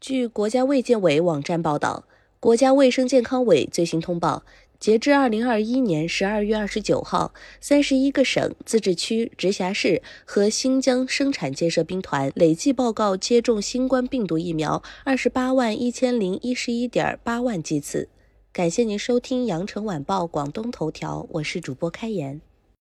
据国家卫健委网站报道，国家卫生健康委最新通报，截至二零二一年十二月二十九号，三十一个省、自治区、直辖市和新疆生产建设兵团累计报告接种新冠病毒疫苗二十八万一千零一十一点八万剂次。感谢您收听羊城晚报广东头条，我是主播开言。